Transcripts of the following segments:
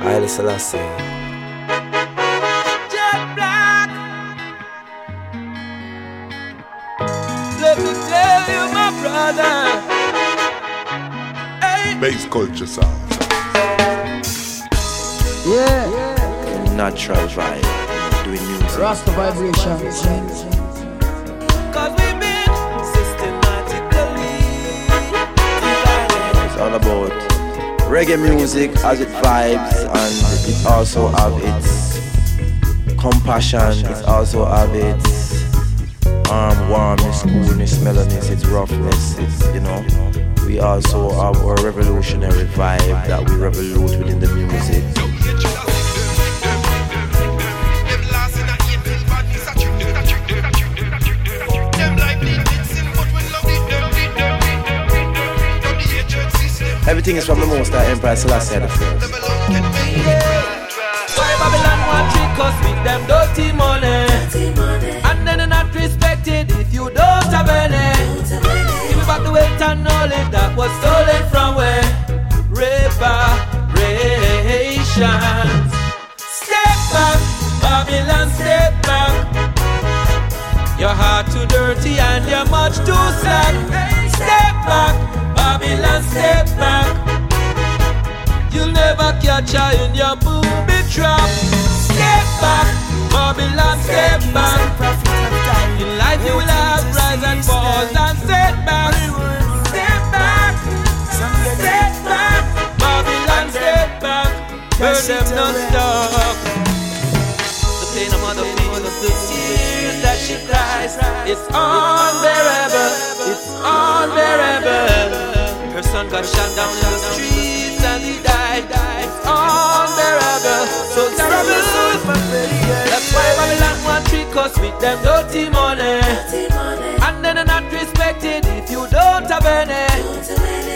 Haile Selassie. Jet black. Let me tell you, my brother. Hey. Bass culture sound. Yeah. Natural vibe. Doing music. Rasta vibrations. Cause we've systematically. It's all about reggae music has its vibes and it also have its compassion, it also have its um, warmness, coolness, mellowness, its roughness, it's, you know. We also have our revolutionary vibe that we revolute within the music. Everything is from the most that Empire Selassie the first. Why Babylon want trick us with them dirty money? And then they're not respected if you don't have any. Give me back the wealth and knowledge that was stolen from where? Reparations. Step back, Babylon, step back. Your heart too dirty and you're much too slack. Step back, Babylon, step back. Catch her in your booby trap. Step back, Babylon, step back. In life you will have rise and falls and setbacks. Step back, step back, Babylon, step back. Burn them non-stop. The pain of mother feels the tears that she cries. It's unbearable, it's unbearable. Her son got shot down in the streets us with them dirty money. And then they're not respected if you don't have any.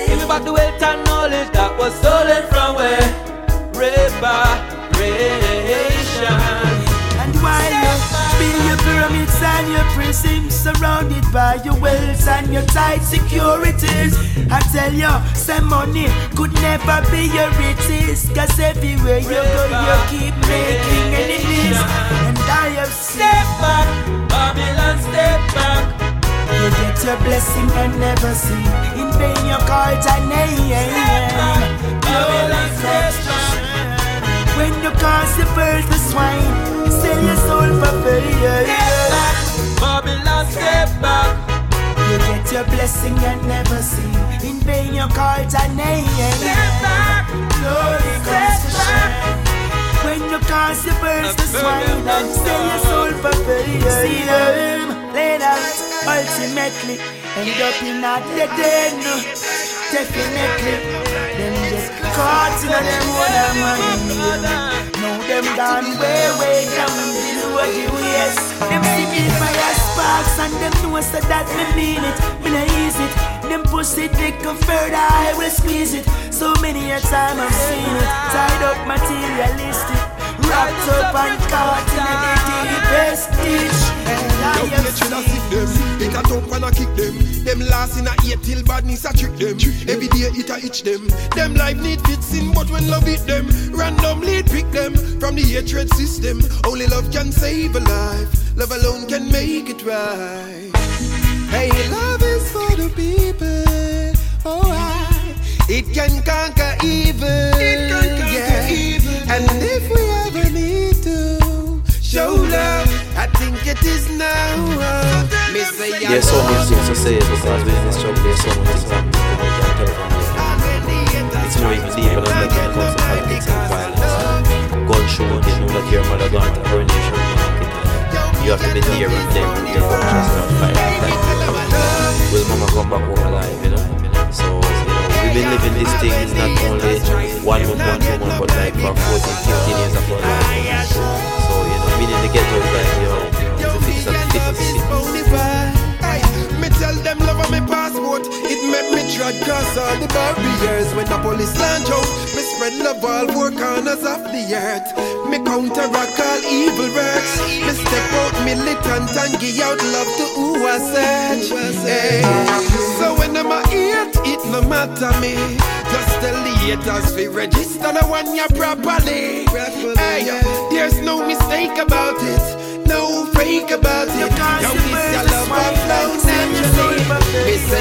Give me back the wealth and knowledge that was stolen from where? Reparations. And while you build your pyramids and your prisms surrounded by your wealth and your tight securities, I tell you, some money could never be your riches. Cause everywhere you go, you keep making enemies. And I have Step seen back, Babylon, step back. you get your blessing and never see. In vain, your cards are name. Babylon, step back. When you cause the birds the swine, sell your soul for fair. Back, Babylon, step back. You get your blessing and never see. In vain your cards are name. Step back, Glory comes to shine. When you cause the birds to swine and sell your soul for failure. fame. Laid out ultimately end up in a dead end. Definitely, them get caught in a them own money. Them gone way, way down below the waist. Them see me fire sparks and them know so that me mean it. Me nah ease it. Them push it little further, I will squeeze it. So many a time I've seen it. Tied up materialistic, wrapped up and caught in a deepest ditch. And I Now have hatred a them, it a thump and a kick them. Them last in a eight till badness a trick them. Every day it a itch them. Them life need fixing, but when love hit them, randomly pick them from the hatred system. Only love can save a life. Love alone can make it right. Hey, love is for the people. Oh, I. It can conquer evil. It can conquer yeah. evil. And if we ever need to show love, I think it is now. Me say There's so things to say because within this job there's so many things that you can't tell from here. It's more even deeper than that when it comes to politics and violence. Gun shooting, you know that your mother gone to coronation market. You have to be there and then your gun just not fire Will mama come back home alive, you know? So, we've been living these things not only one month, one two months, but like for 14, 15 years of our life. So, you know, in the ghetto is like, you know, it's a fix and fitness shit. Me tell them love on my passport. It make me trod cross all the barriers. When the police launch out, me spread love all four corners of the earth. Me counteract all evil works. Me step out militant and give out love to who I search. Hey. So when I'm a hate, it no matter me. Just the haters we register the one you properly. Eh, hey, there's no mistake about it, no fake about it. Yo, this your love of flow naturally.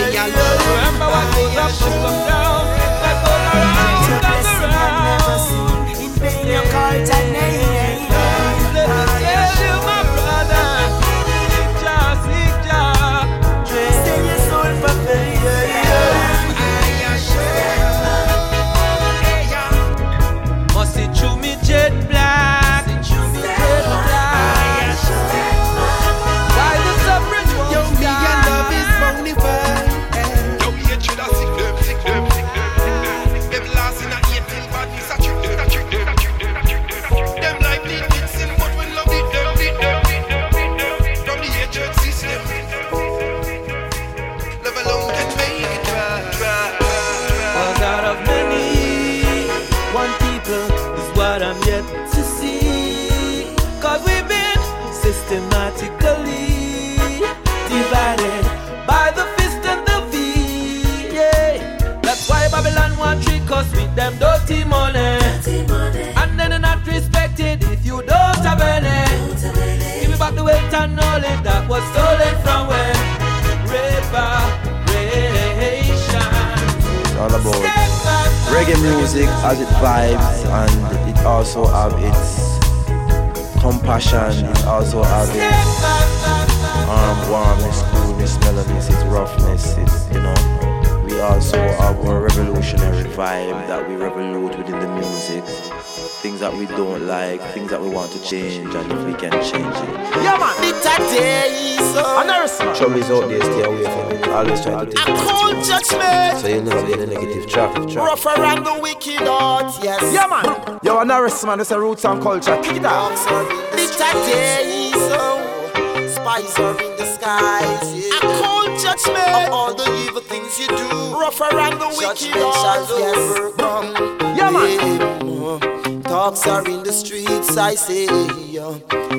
That we don't like, things that we want to change, and if we can change it. Yeah, man. Bitter days. Uh, Another Trouble is out there, stay away from it. Always try to A take it. cold judgment. So you'll never get a negative traffic. traffic. Rough around the wicked heart, yes. Yeah, man. Yo, an arrest man, it's a roots and culture. Kick it out. Dogs are in the Bitter days. Oh, spies are in the skies. Yeah. A cold judgment of all the evil things you do. Rough around the wicked heart, yes. Come. Yeah, man. Yeah. Dogs are in the streets, I say.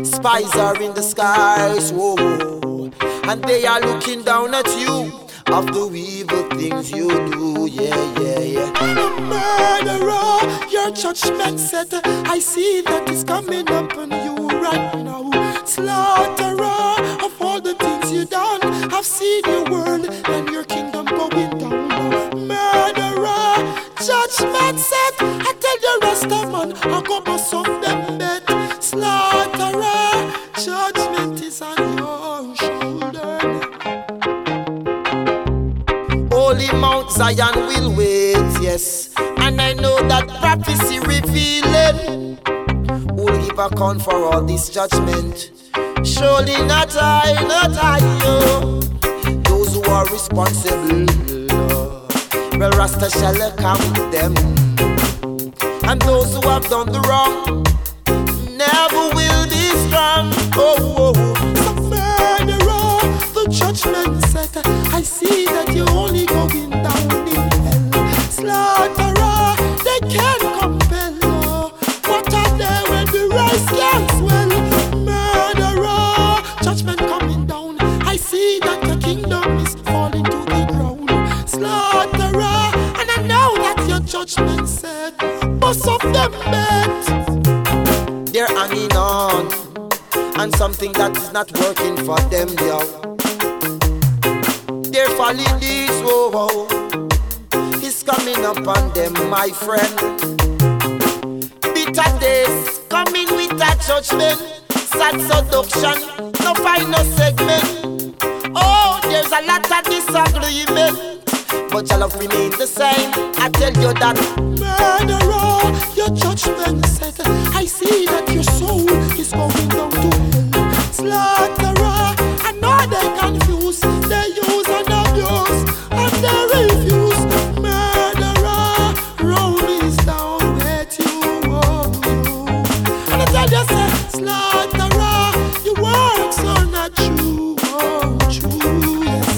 Spies are in the skies, whoa. And they are looking down at you of the evil things you do, yeah, yeah, yeah. Murderer, your judgment set. I see that it's coming up on you right now. Slaughterer of all the things you done. I've seen your world and your kingdom going down. Murderer, judgment set. I tell the rest of man, I go bust some them bet. Slaughterer, judgment is on your shoulder. Holy Mount Zion will wait, yes. And I know that prophecy revealing who'll give account for all this judgment. Surely not I, not I, yo. Those who are responsible, well, Rasta shall account them. And those who have done the wrong never will be strong. Oh, oh, oh. Some murderer, the judgment set. I see that you're only going down in hell. Slaughterer, and something that is not working for them, yo. They're falling this whoa, whoa. It's coming up on them, my friend. Bitter days coming with a judgment, sad seduction, no final segment. Oh, there's a lot of disagreement. But your love remain the same. I tell you that murderer, your judgment said. I see that your soul is going. Slaughterer, I know they confuse, they use and abuse, and they refuse. Murderer, roll is down with you. Oh, you. And I tell you, say, slaughterer, your works are not true. Oh, true, yes.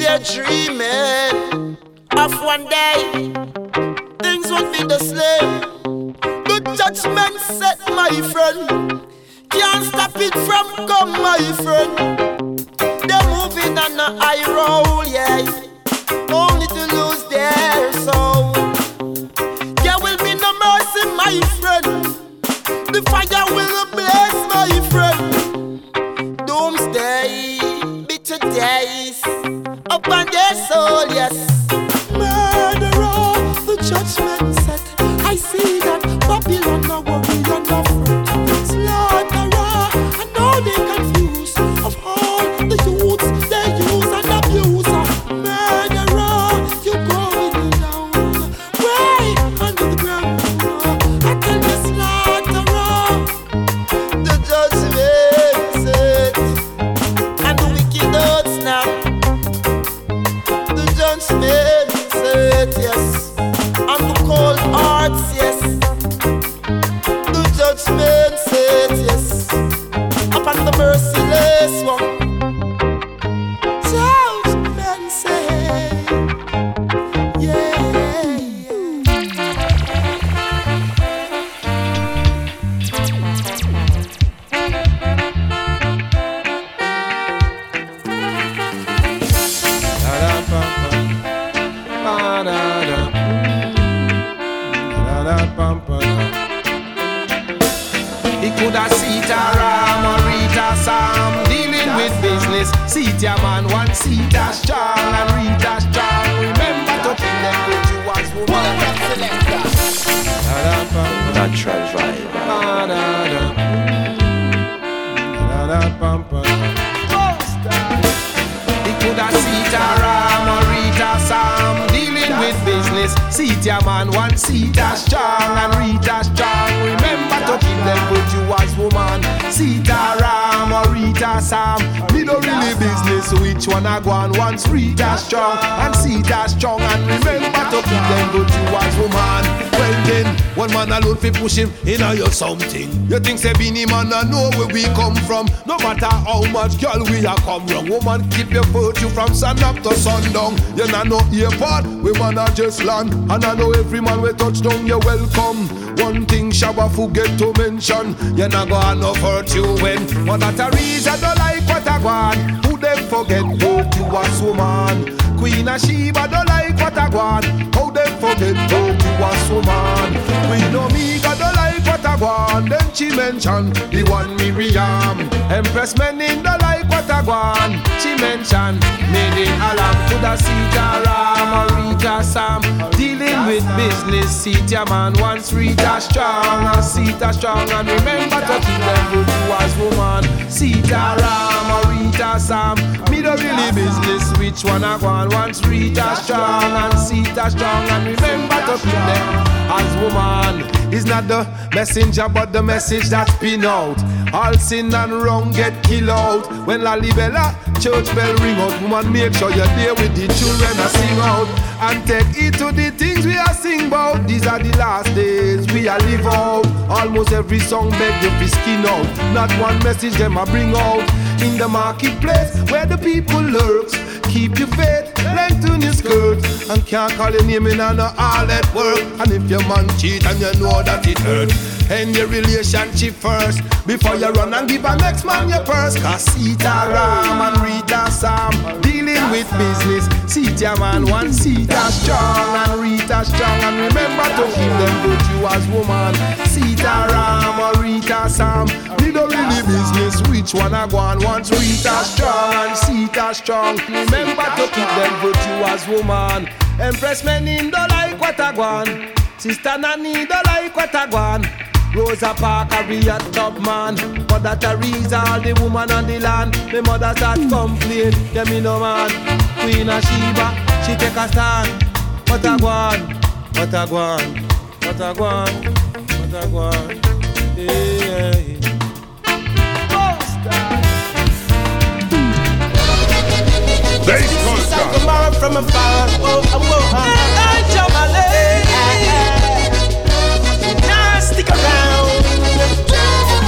They're dreaming of one day things won't be the same. The judgment set, my friend. It from come, my friend. They're moving on a high roll, push him in a you something. You think say Beenie Man a know where we come from? No matter how much girl we a come wrong, woman keep your virtue from sun up to sundown. You nah know airport, we man a just land, and I know every man we touch down you welcome. One thing Shabba forget to mention, you not gonna hurt you when Mother Teresa don't like what I want. Forget hurt you as woman? Queen of Sheba don't like what I want. How them forget hurt you as woman? Queen Omega want. Then she mention the one Miriam. Empress Menen don't like what a want. She mention made in Alam to the Sitaram or Rita Sam. Dealing with business, Sita man once Rita strong and Sita strong and remember to keep them good as woman. Sitaram or Rita Sam. Me don't really business which one I want once Rita strong and Sita strong and remember to keep them as woman. It's not the messenger but the message that's been out. All sin and wrong get killed out. When La Libella church bell ring out, woman make sure you're there with the children and sing out. And take it to the things we are sing about. These are the last days we are live out. Almost every song beg you to skin out. Not one message them a bring out. In the marketplace where the people lurks. Keep your faith, lengthen your skirt And can't call your name in on all at work. And if your man cheat and you know that it hurt End your relationship first. Before you run and give a next man your purse. Cause Sita Ram and Rita Sam Dealing with business. Sita man one Sita strong and Rita strong. And remember to keep them you as woman. Sita Ram Rita Sam. Me don't really business which one I go on once Rita strong and Sita strong. Remember to keep them virtue as woman. Empress Menen don't like what I want Sister Nani don't like what I want Rosa Parker be a top man. Mother Teresa all the woman on the land. Me mother start complain Get me no man. Queen of Sheba She take a stand. What I want What I want What I want What I want Yeah, yeah. Tomorrow from afar. Oh, oh, oh, oh.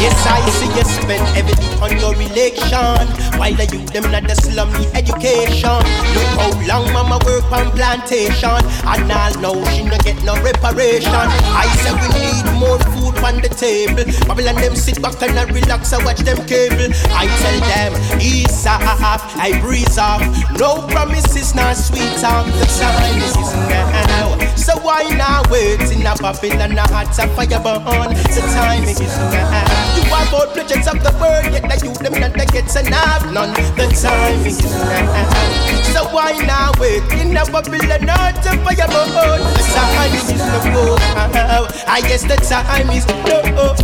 Yes, I see you spend everything on your election While the youth them not the slum need education Look how long mama work on plantation And all know she no get no reparation I say we need more food on the table. Babylon them sit back and I relax, I watch them cable. I tell them, ease off, I breeze off. No promises, not sweet talk. The time is now. So why not wait in a Babylon, a hot fire burn? The time is now. You are both pledges of the world, yet the youth them not get enough none. The time is now. So why not wait in a Babylon, hot fire burn? The time is now. Ah, ah, ah. I guess the time is now.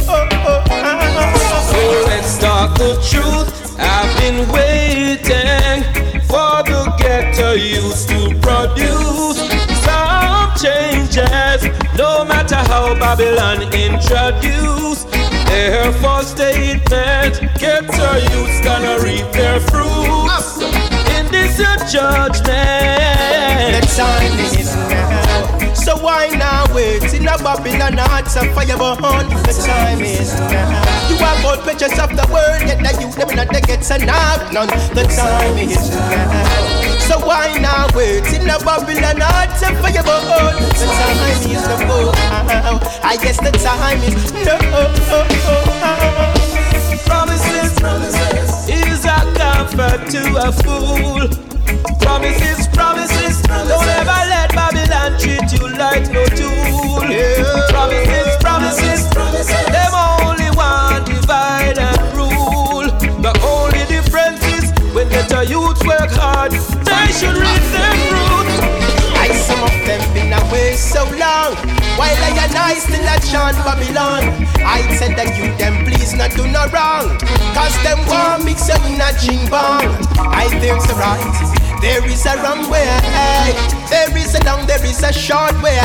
So let's talk the truth. I've been waiting for the ghetto youth to produce some changes. No matter how Babylon introduce their false statement, ghetto youth's gonna reap their fruits in this judgment. The time is now. So why now wait in a Babylon hearts and fire burn? The time is now. You are both pictures of the world, yet the youth them not they get enough none. The time is now. So why not wait in a Babylon hearts and fire burn? The time is now. I guess the time is now. Promises, promises is a comfort to a fool. Promises, promises, don't ever let Babylon treat you like no tool. Promises, promises, them only want divide and rule. The only difference is when let the youth work hard, they should reap their fruit. I some of them been away so long While I and I still a chant Babylon I said that you them please not do no wrong Cause them want mix up in a ching bong I there's a right there is a wrong way, there is a long, there is a short way.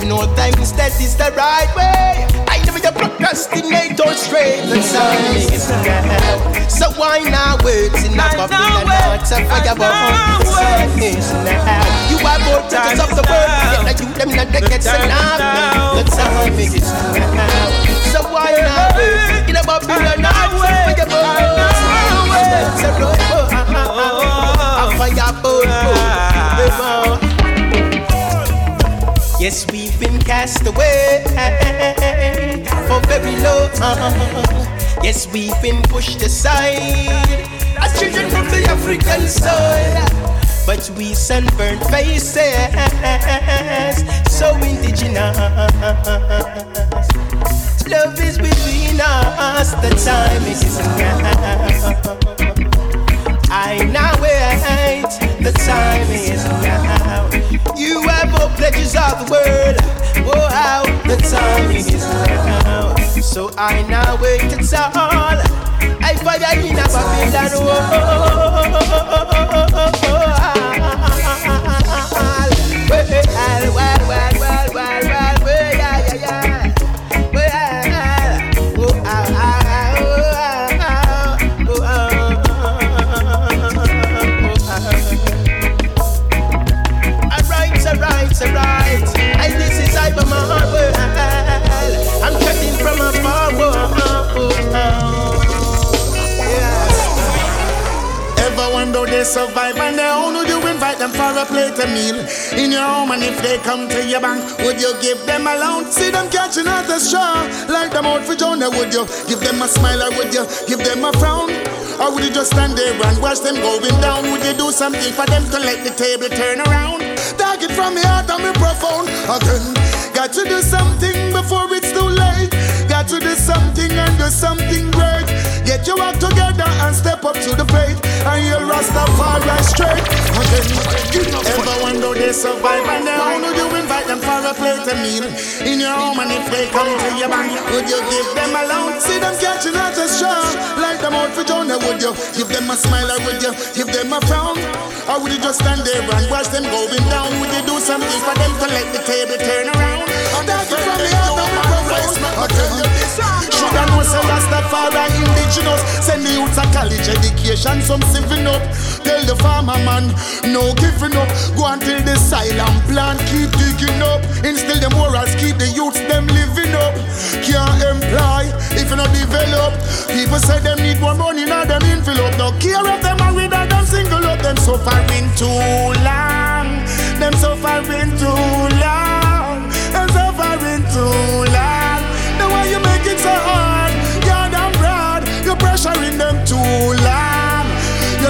Give no thanks, that is the right way. I never you procrastinate or stray. The time is now. So why not wait in a Babylon not a fire burn? The time is now. You are both touches of the world, yet you them not gets enough. The time is now. So why not wait in a Babylon not a fire burn? It's a road, a fire. Yes, been cast away for very long. Yes, we've been pushed aside as children from the African soil. But we sunburned faces, so indigenous. Love is between us, the time is now. I now wait, the time is now. You have all pledges of the world, oh how the time is now. So I now wait, it's all. I fire in a Babylon, oh, well, survive and they own Would you invite them for a plate of meal In your home and if they come to your bank Would you give them a loan? See them catching at the straw Like them out for Jonah Would you give them a smile or would you give them a frown? Or would you just stand there and watch them going down? Would you do something for them to let the table turn around? Take it from me heart and me profound Again, got to do something before it's too late Got to do something and do something great Get your act together and step up to the plate And you'll Rastafari straight Again, ever wonder they survive And then do you invite them for a plate of meal In your home and if they come to your bank Would you give them a loan? See them catching at a straw Like them out for Jonah Would you give them a smile or would you give them a frown? Or would you just stand there and watch them going down? Would you do something for them to let the table turn around? That's from the I tell you this Should I know say Rastafari indigenous. Send the youths a college education Some saving up. Tell the farmer man No giving up. Go until the silent plant Keep digging up. Instill the morals Keep the youths them living up. Can't employ If you not develop. People say them need more money Now them envelope No care if them married or them single up. Them suffering too long. Them suffering too long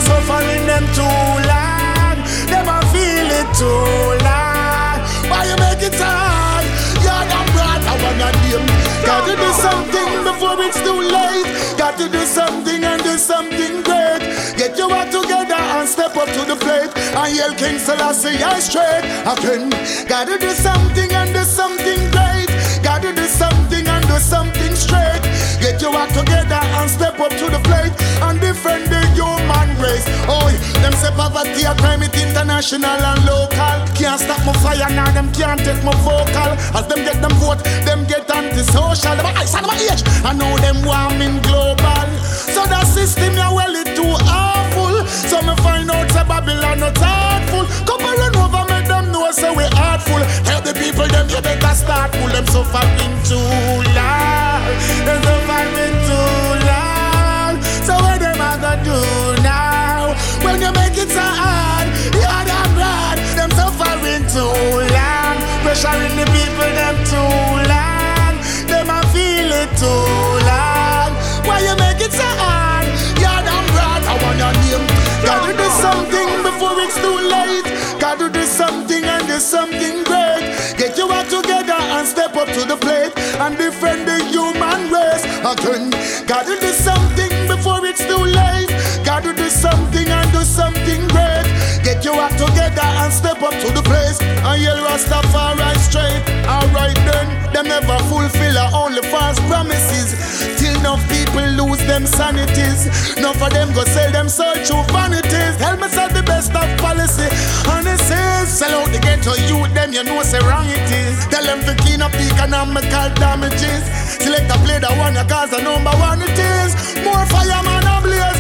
suffering them too long. Them a feel it too long. Why you make it hard? You're the brought I wanna name. Gotta do something before it's too late. Got to do something and do something great. Get your act together and step up to the plate. And yell King Selassie, I straight. Again, gotta do something and do something great. Gotta do something and do something straight. Get your act together and step up to the plate and defend the human race. Oh, them say poverty a crime, it international and local. Can't stop my fire now, them can't take my vocal. As them get them vote, them get antisocial. Them ice and my age, I know them warming global. So that system ya well it too awful. So me find out say Babylon not thoughtful. Pressuring the people them too long. Them a feel it too long. Why you make it so hard? You're damn glad. I want your name. Gotta do something before it's too late. Gotta do something and do something great. Get your act together and step up to the plate and defend the human race. Again, gotta do something before it's too late. Gotta do something and do something great. Your act together and step up to the place. And yell Rastafari straight. Alright then, them never fulfill our only false promises. Till enough people lose them sanities. Enough of them go sell them soul through vanities. Tell me say the best of policy. And it says, sell out the ghetto youth, them you know say wrong it is. Tell them to clean up the economical damages. Select a play that one, you cause the number one it is. More fireman ablaze.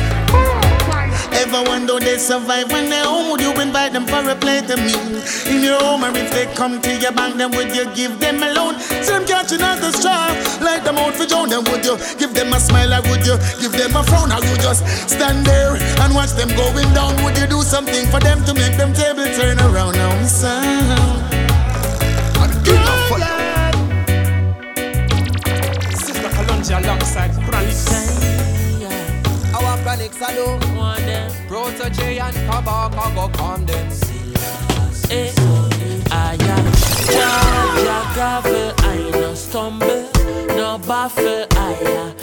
Ever wonder they survive when they're home? Would you invite them for a plate of meal? In your home, or if they come to your bank, then would you give them a loan? See them catching at the straw, like them out for John, then would you give them a smile, or would you give them a frown, or you just stand there and watch them going down? Would you do something for them to make them table turn around? Now, me sound. Uh, Sister Kalonji alongside Chronic. Chronic salute. Protoje and Kabaka go calm them. Eh, I am Jaja gravel, I no stumble, no baffle, I am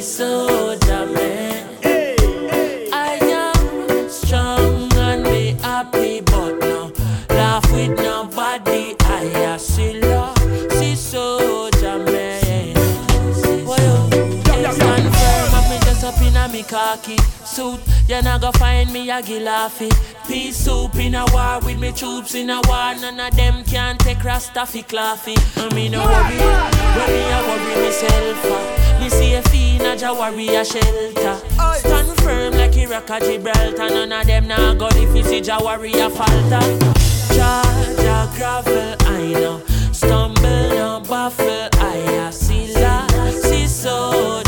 soldier man. I khaki suit. You not go find me a gilafi. Peace soup in a war with me troops in a war. None of them can take Rastafi claffy. I mean no worry, when me a worry myself. Me see a fiend a Jawari a shelter. Stand firm like Iraq a Gibraltar. None of them nah go if you see Jawari a falter. Jaja gravel, I know. Stumble, no baffle, I a see la, see soldier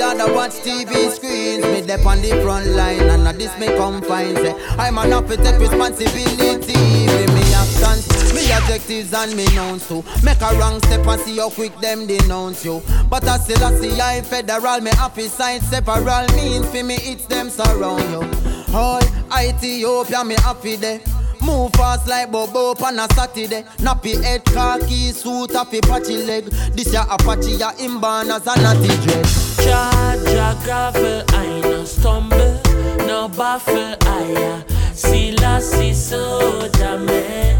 I watch TV screens. Me dep on the front line, and now this me confine. Say I'm an to take responsibility. With me actions, me objectives and me nouns too. Make a wrong step and see how quick them denounce you. But I still I see I federal, me happy side separal means for me it's them surround you. All Ethiopia, me happy there. Move fast like Bobo on a Saturday. Nappy head, khaki suit, happy patchy leg. This ya Apache, ya inborn as a natty dread. Jaja gravel, I no stumble, no baffle, I am Selassie soldier man.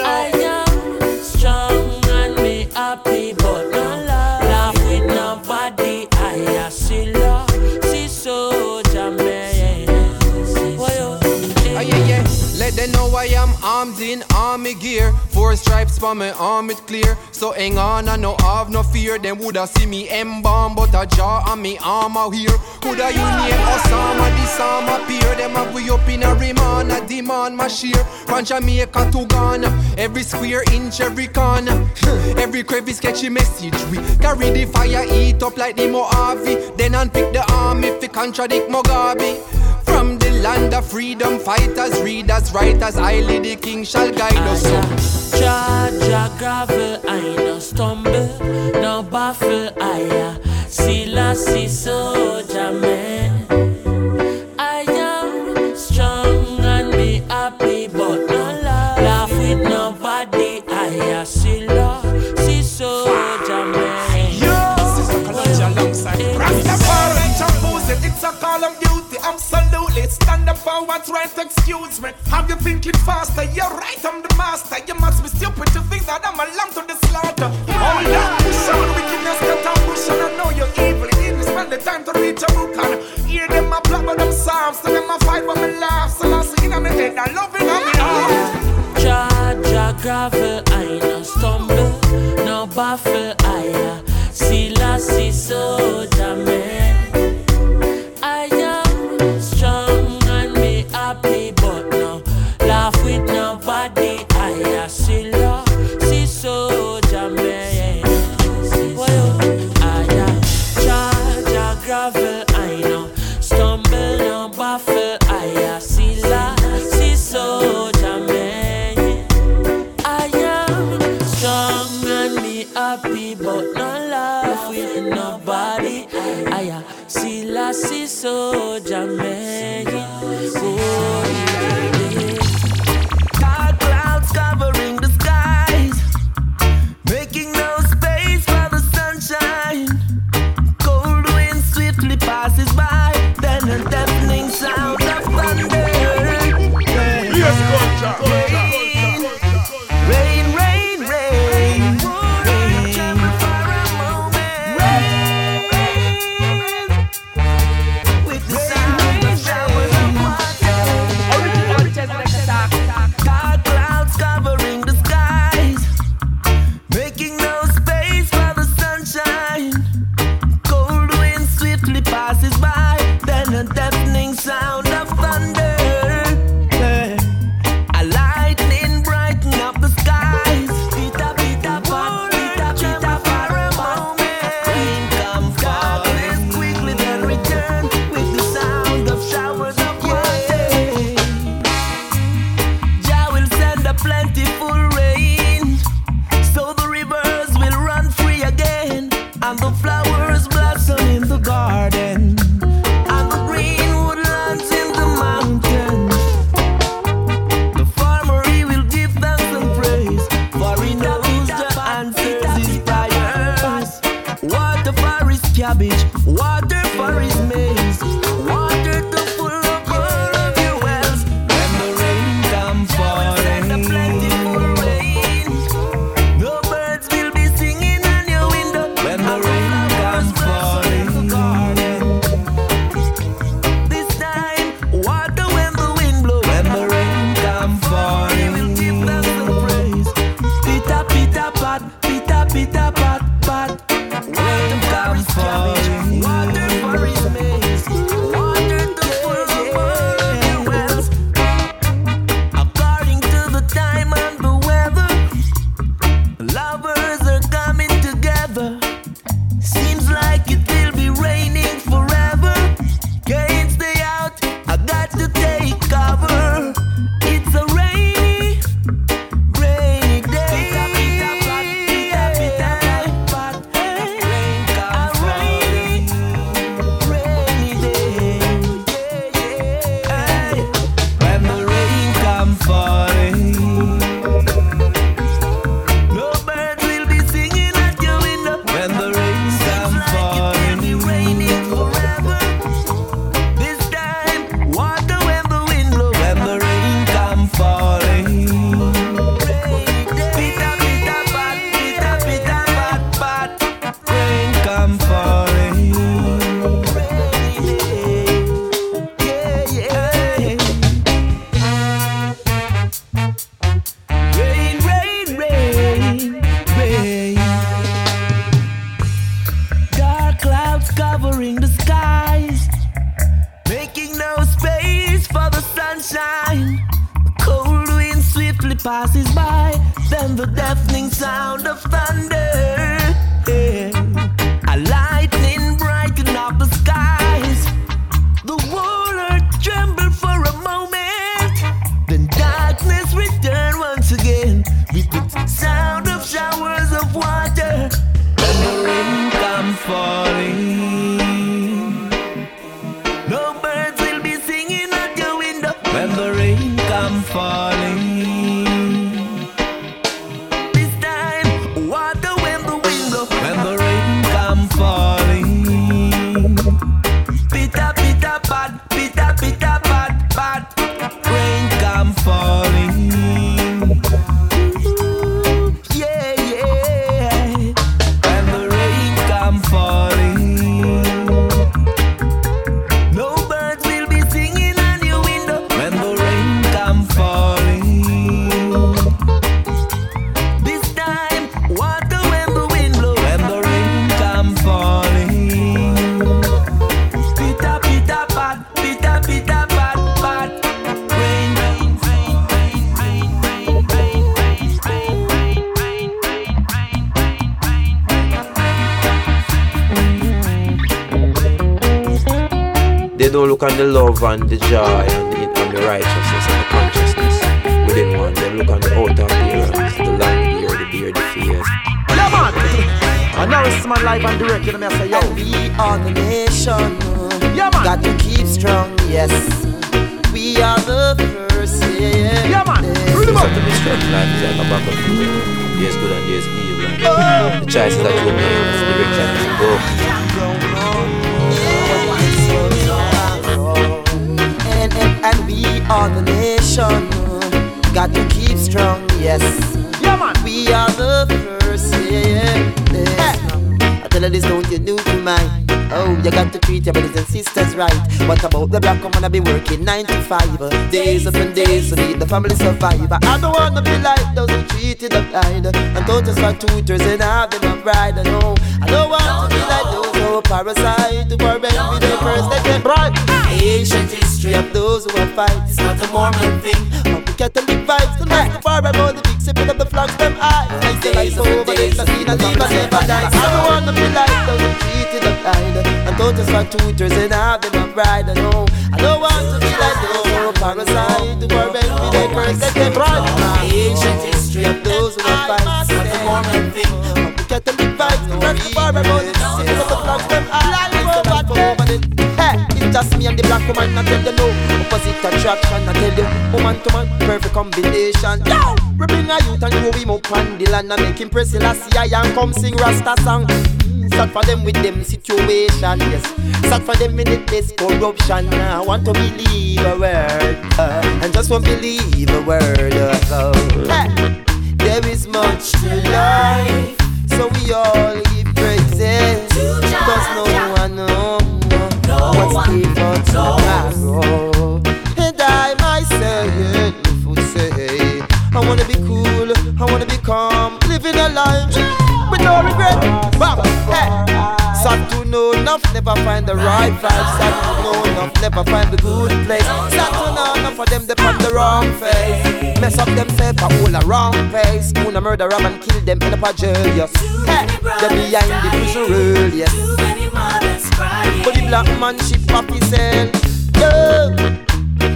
I am strong and me happy, but no love, laugh with nobody. I am Selassie soldier man. Oh yeah, yeah. Let them know I am armed in army gear. Four stripes for my arm it clear. So hang on, I no have no fear. Them woulda see me embalm, but a jaw on me armor here. Coulda you name Osama, this arm appear. Them have we up in a remand, a demand my sheer. From Jamaica to Ghana, every square inch, every corner, every crevice catchy message. We carry the fire, eat up like the Mojave. Then unpick the arm if contradict Mugabe. Land of freedom, fighters, readers, writers, highly the king shall guide us. So. Jah gravel, I no stumble, no baffle, I see see soldier man. Absolutely. Stand up for what's right, excuse me. Have you thinking faster? You're right, I'm the master. You must be stupid to think that I'm a lamb to the slaughter. Hold on, push on, wickedness cut and push on. I know you're evil. You didn't spend the time to reach a book and hear them a plot with them psalms. So them a fight when me laugh. So I see in my head, I love it, I'm in heart. Jah Jah gravel, I no stumble, no baffle, I see la see soldier They don't look on the love and the joy and the, and the righteousness and the consciousness within one. They look on the outer appearance, the long beard, the beard, the face. Yeah, man. And now it's man live and direct, you know me, I say, yo. We are the nation. Yeah, man. Got to keep strong, yes. We are the first, yeah. Yeah, man. Really, man. To be strong, life is like a battlefield. There's good and there's evil. And the choices that you make, that's the direction you should go. And, and, and we are the nation. Got to keep strong, yes. Yeah, man. We are the first, yeah. yeah. I tell her this, don't you do to mine. Oh, you got to treat your brothers and sisters right. What about the black woman I be working 9 to 5? Days up and days to need the family survive. I don't wanna be like those who treated the blind and taught us like tutors and have them a bride. No, I don't want to be like those who parasite, who prevent with their curse they can bribe. Ancient history of those who have fight. It's not a Mormon thing. But we get them big vibes, the night so far above the big sipping up the flags, them eyes. I say life's over, it's a scene, I think I never die. Everyone of your life doesn't treat it up kind. And don't just for tutors and have them a bride. I know, I don't want to be like no parasite. The world makes me like first, let them run. Ancient history of those who have fight. It's not a Mormon thing. But we get them big vibes, the night so far above the Just me and the black woman, I tell you no. Opposite attraction, I tell you. Woman to man, perfect combination. Yo, we bring a youth and grow him up on the land And make him press Selassie and come sing Rasta song. Sad for them with them situation, yes. Sad for them in the this corruption. I want to believe a word uh, And just won't believe a word uh, hey, There is much to life So we all give praises. Cause no what's evil tomorrow. And I myself would say, I wanna be cool, I wanna be calm, living a life with no regret. Sad to know enough, never find the right vibe. Sad to know enough, never find the good place. Sad to know enough of them, they on the wrong face. Mess up themselves, a whole a wrong place. Wanna murder, rob and kill them in a jail, yes. Hey, they behind the prison rule, yes. But the black man she poppy sell Yeah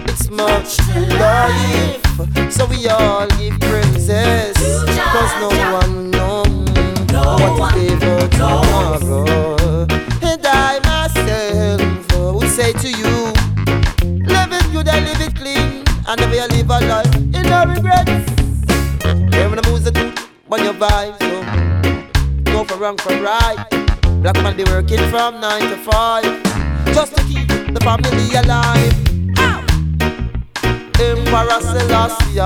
It's much to life So we all give praises Cause no one What is for tomorrow And I myself oh, would say to you Live it good and live it clean And never you live a life in no regrets Hear when the music on your vibes so Go for wrong for right. Black man be working from 9 to 5 Just to keep the family alive. Ah! Emperor Selassie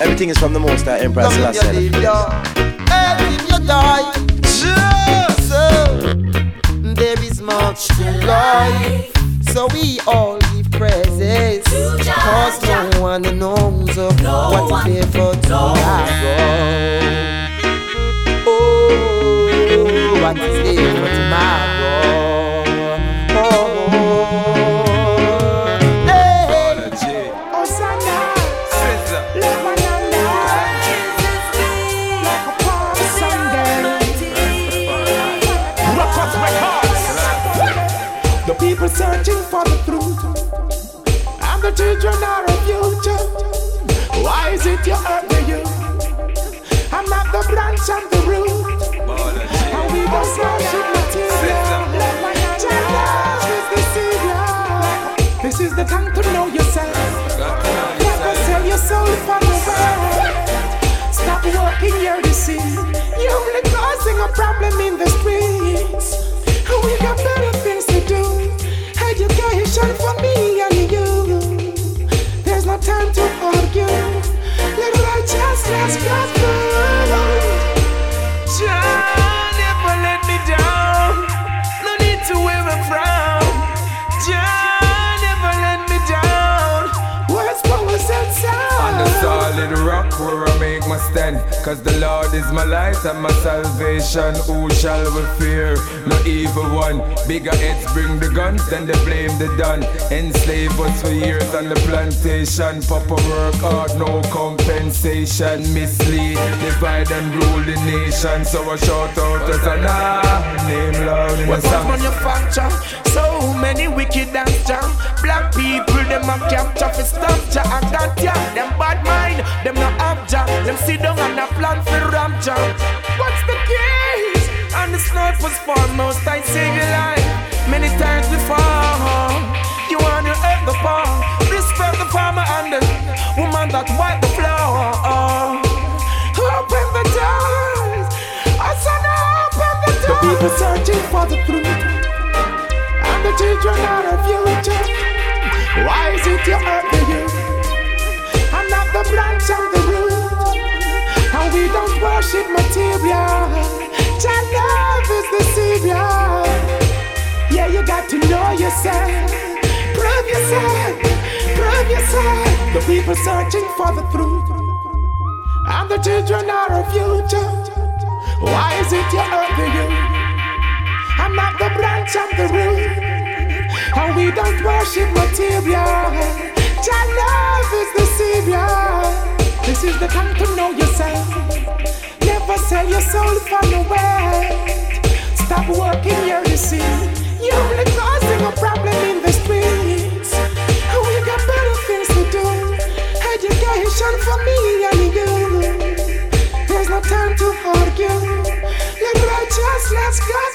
Everything is from the most High Emperor Selassie. Live, yeah you die. So There is much to life. So we all give praises. Cause no one knows uh, what is there for. tomorrow Oh, what is there your. You're only causing a problem in the streets. We got better things to do. Education for me and you. There's no time to argue. Let righteousness go rock where I make my stand. Cause the Lord is my light and my salvation. Who shall we fear? No evil one. Bigger heads bring the guns, then they blame the done. Enslave us for years on the plantation. Papa work hard, no compensation. Mislead, divide and rule the nation. So I shout out as a nah, name loud in the song. manufacture? So them a capture for stop ja. I got ya. Them bad mind, them no have ja. Them sit down and a plan for ram ja. What's the case? And the snipers foremost, I save your life many times before. You wanna hurt the poor, respect the farmer and the woman that wipe the floor. Open the doors, I said open the doors. The people searching for the truth and the children are the future. Is it you hurt the youth? I'm not the branch, I'm the root. And we don't worship material. Jah love is the savior. Yeah, you got to know yourself. Prove yourself. Prove yourself. The people searching for the truth. And the children are our future. Why is it you hurt the youth? I'm not the branch, I'm the root. And we don't worship material. Jah love is the savior. This is the time to know yourself. Never sell your soul for no way. Stop working your deceit. You're only causing a problem in the streets. We got better things to do. Education for me and you. There's no time to argue. Let righteousness go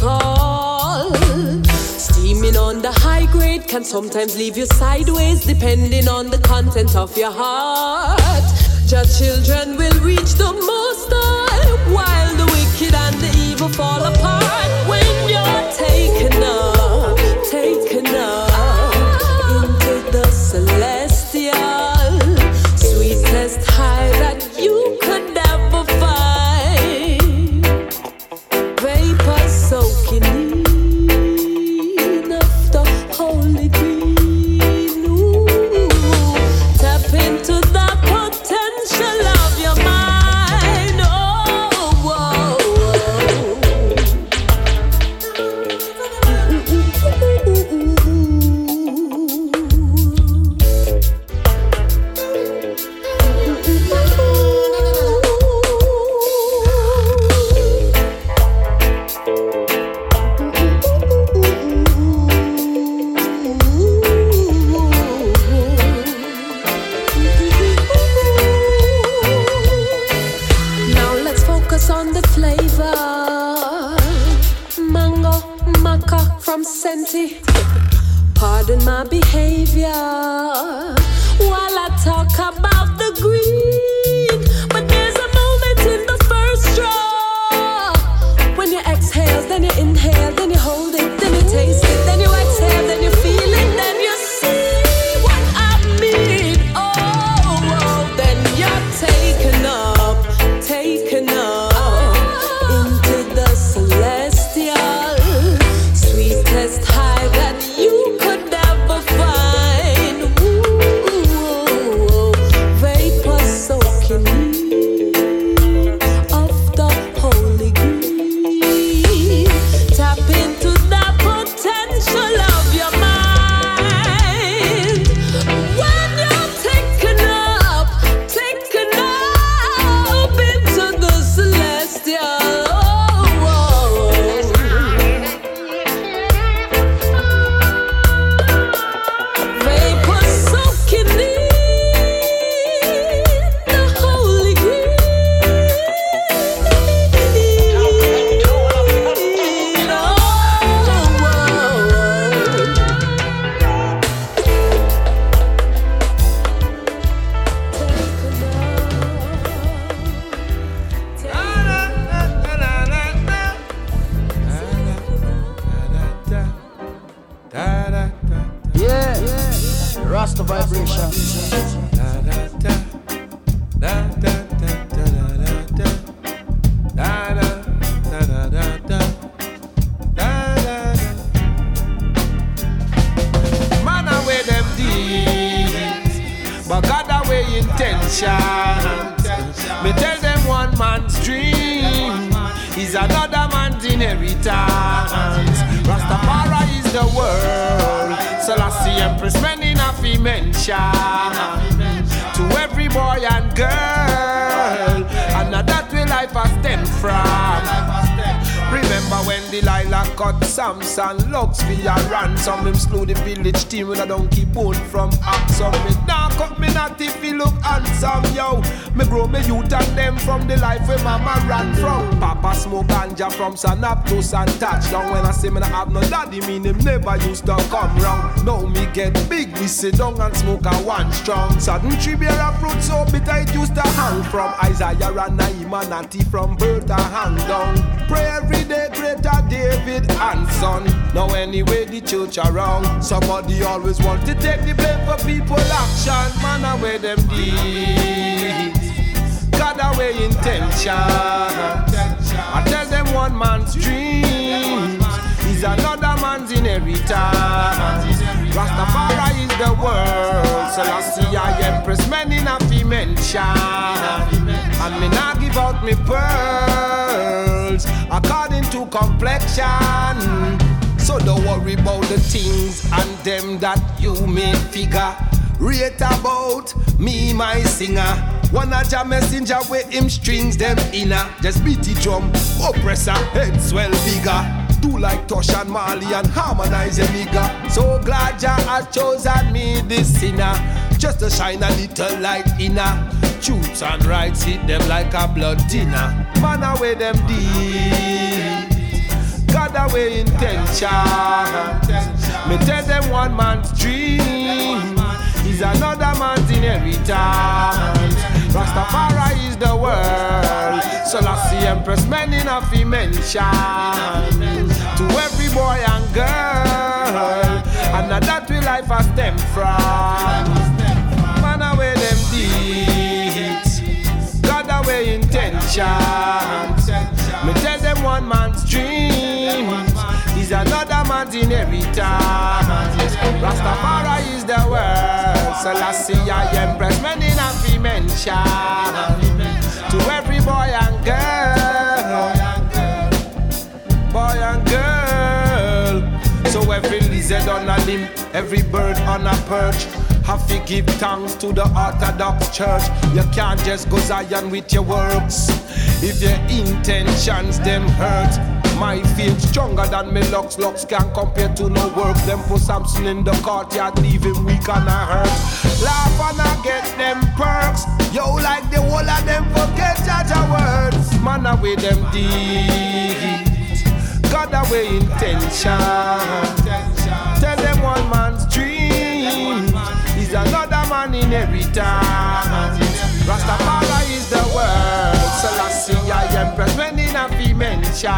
call. Steaming on the high grade can sometimes leave you sideways, depending on the content of your heart. Your children will reach the most high, while the wicked and the evil fall apart when Delilah cut Samson. Lux via ransom. Him slew the village team with a donkey bone from Axum. Me now cut me not if he look handsome yo. Me grow me youth and them from the life where mama ran from. Papa smoke ganja from to sun touchdown When I say me not have no daddy mean him never used to come round. Now me get big we sit down and smoke a one strong. Sudden tree bear a fruit so bitter it used to hang from. Isaiah and Naima Natty from birth to hang down. Pray every day greater David and son. Now anyway the church around Somebody always want to take the blame for people action. Man away them deeds God away intention I tell them one man's dream is another man's inheritance Rastafari is the world Selassie I empress many not fi mention And me not give out me pearls According to complexion So don't worry about the things and them that you may figure Rate about me, my singer. One of your messenger with him strings them inner. Just beat the drum, oppressor, head swell bigger. Do like Tosh and Marley and harmonize a nigga. So glad Jah has chosen me, this sinner. Just to shine a little light inner. Truths and rights hit them like a blood dinner. Man away them deeds. God away intention. Me tell them one man's dream is another man's inheritance. Rastafari is Many enough he mention. To every boy and girl. And that we life has stem from. Man away them deeds. God away intentions. Me tell them one man's dream is another man's inheritance. Rastafari is the world. Selassie I empress many not be mention to every boy and girl, boy and girl. So every lizard on a limb, every bird on a perch. Have to give thanks to the Orthodox Church. You can't just go Zion with your works. If your intentions them hurt, my faith stronger than me locks. Locks can't compare to no work. Them put Samson in the courtyard, leave him weak and a hurt. Laugh and I get them perks. Yo, like the whole of them forget Jaja words. Man away them deeds. God away intention. Tell them one man's dream is another man inheritance. Rastafari is the world. Selassie I empress when in a mention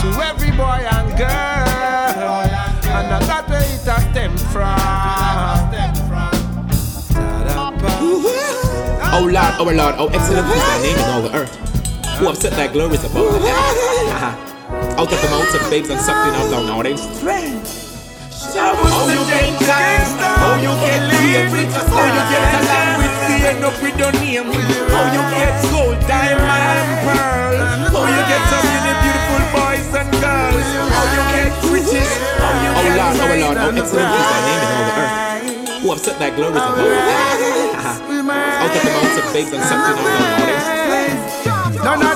to every boy and girl. And that way it has stemmed Oh Lord, oh Lord, oh excellent is thy name in all the earth. Who have set thy glories above the heavens. Out of the mountain, babes and suckling out down nowadays. How you get kind, how you get live, how you get along with me, end up with your name, how you get gold, diamond, and pearl, how you get so many beautiful boys and girls, how you get riches, how you Oh get Lord, oh Lord, oh excellent is thy name in all the earth. Who have set thy glories above the heavens. Out of the mountain, babes and suckling out down nowadays. None of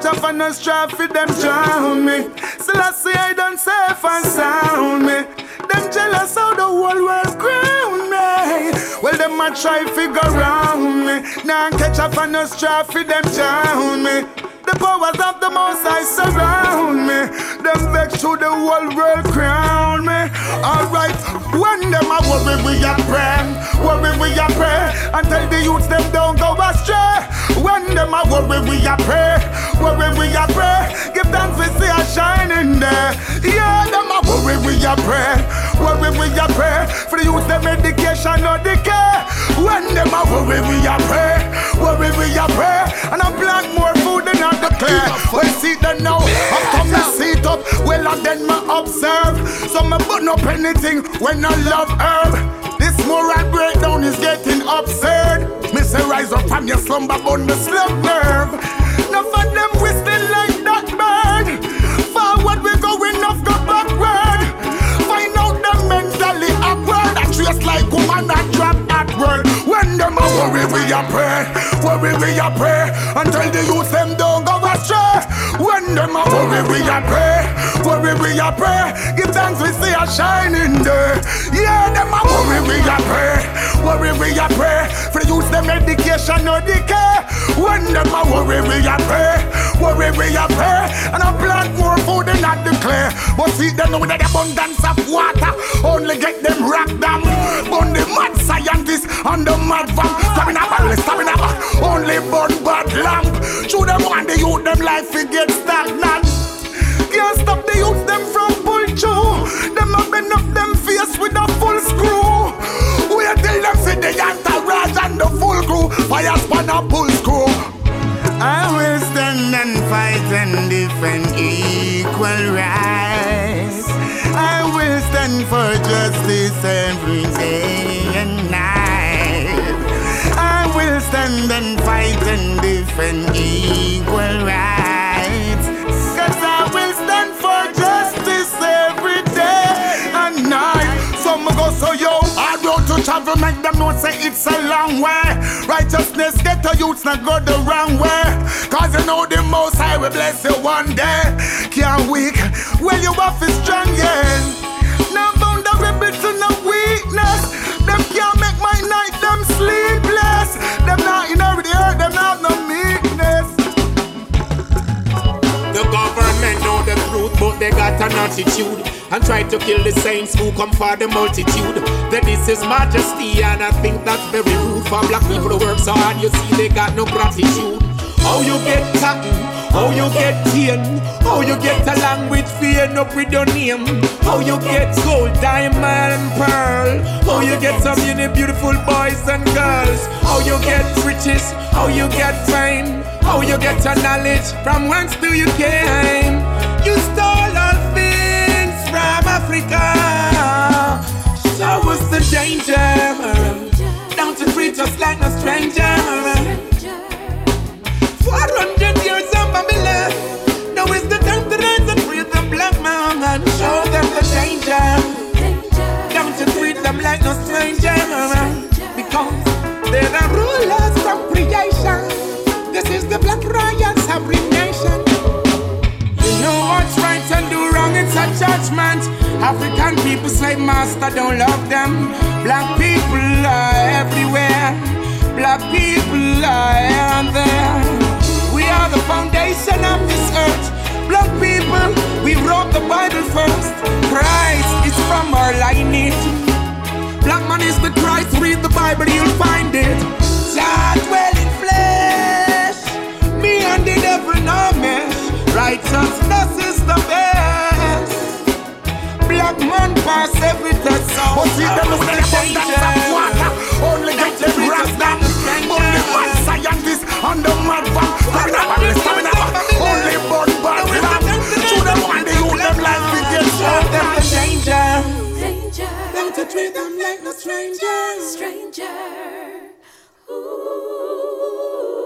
Catch up on the strife for them drown me. Still I say I done safe and sound me. Them jealous how the whole world crown me. Well, them a try figure round me. None catch up on no strife for them drown me. The powers of the most I surround me. Them vex to the whole world crown me. Alright, when them a worry we a pray, worry we a pray, and tell the youths them don't go astray. When them a worry we a pray, worry we a pray, give thanks we see a shining there. Yeah, them a worry we a pray, worry we a pray, for the youths them education no decay. When them a worry we a pray, worry we a pray, and I plant more food than I declare. We see them now, I come to seat up, well and then me observe. So me burn up anything when I love herb. This moral breakdown is getting absurd. Me say rise up from your slumber, burn the slump nerve. Enough of them whistling like that them a worry we a pray, worry we a pray. Until the youth them don't go astray. When them a worry, we a pray. Worry, we a pray. Give thanks, we see a shining day. Yeah, them a worry, we a pray. Worry, we a pray. For use them medication or decay. When them a worry, we a pray. Worry, we a pray. And I see, them know that abundance of water only get them rock down. But the mad scientists and the mad van. Stamina barrel, stamina bar. Only burn bad lamp. Show them one, they youth them life, it get stagnant. Can't stop the youth them from pull through. Them a bend up them face with a full screw. Wait till them see the entourage and the full crew. Fire span a pull screw. I will stand and fight and defend equal rights. For justice every day and night. I will stand and fight and defend equal rights. Cause I will stand for justice every day and night. Some go so yo, I road to travel, make them know say it's a long way. Righteousness get to youths not go the wrong way. Cause you know the most high will bless you one day. Can't weak, well you off is strong, yeah. Them can't make my night them sleepless. Them not in every earth, them not no meekness. The government know the truth, but they got an attitude and try to kill the saints who come for the multitude. That this is majesty, and I think that's very rude for black people to work so hard. You see, they got no gratitude. How you get cotton? How you get tin? How you get along with fear up with your name? How you get gold, diamond, and pearl? How you get so many beautiful boys and girls? How you get riches? How you get fame? How you get your knowledge? From whence do you came? You stole all things from Africa. So what's the danger? Don't treat us like a stranger? 400 years danger. Don't you treat them like no stranger. Because they're the rulers from creation. This is the black royals of nation. You know what's right and do wrong, it's a judgment. African people say master don't love them. Black people are everywhere. Black people are and there. We are the foundation of this earth. Black people, we wrote the Bible first. Christ is from our lineage. Black man is the Christ. Read the Bible, you'll find it. God dwell in flesh. Me and the devil no mesh. Righteousness is the best. Black man pass every test. But see them the abundance of water Only get them rock down the mad scientists and the mad van Stamina barrel, stamina them a danger. Danger. Them to treat them like no stranger. Stranger. Ooh.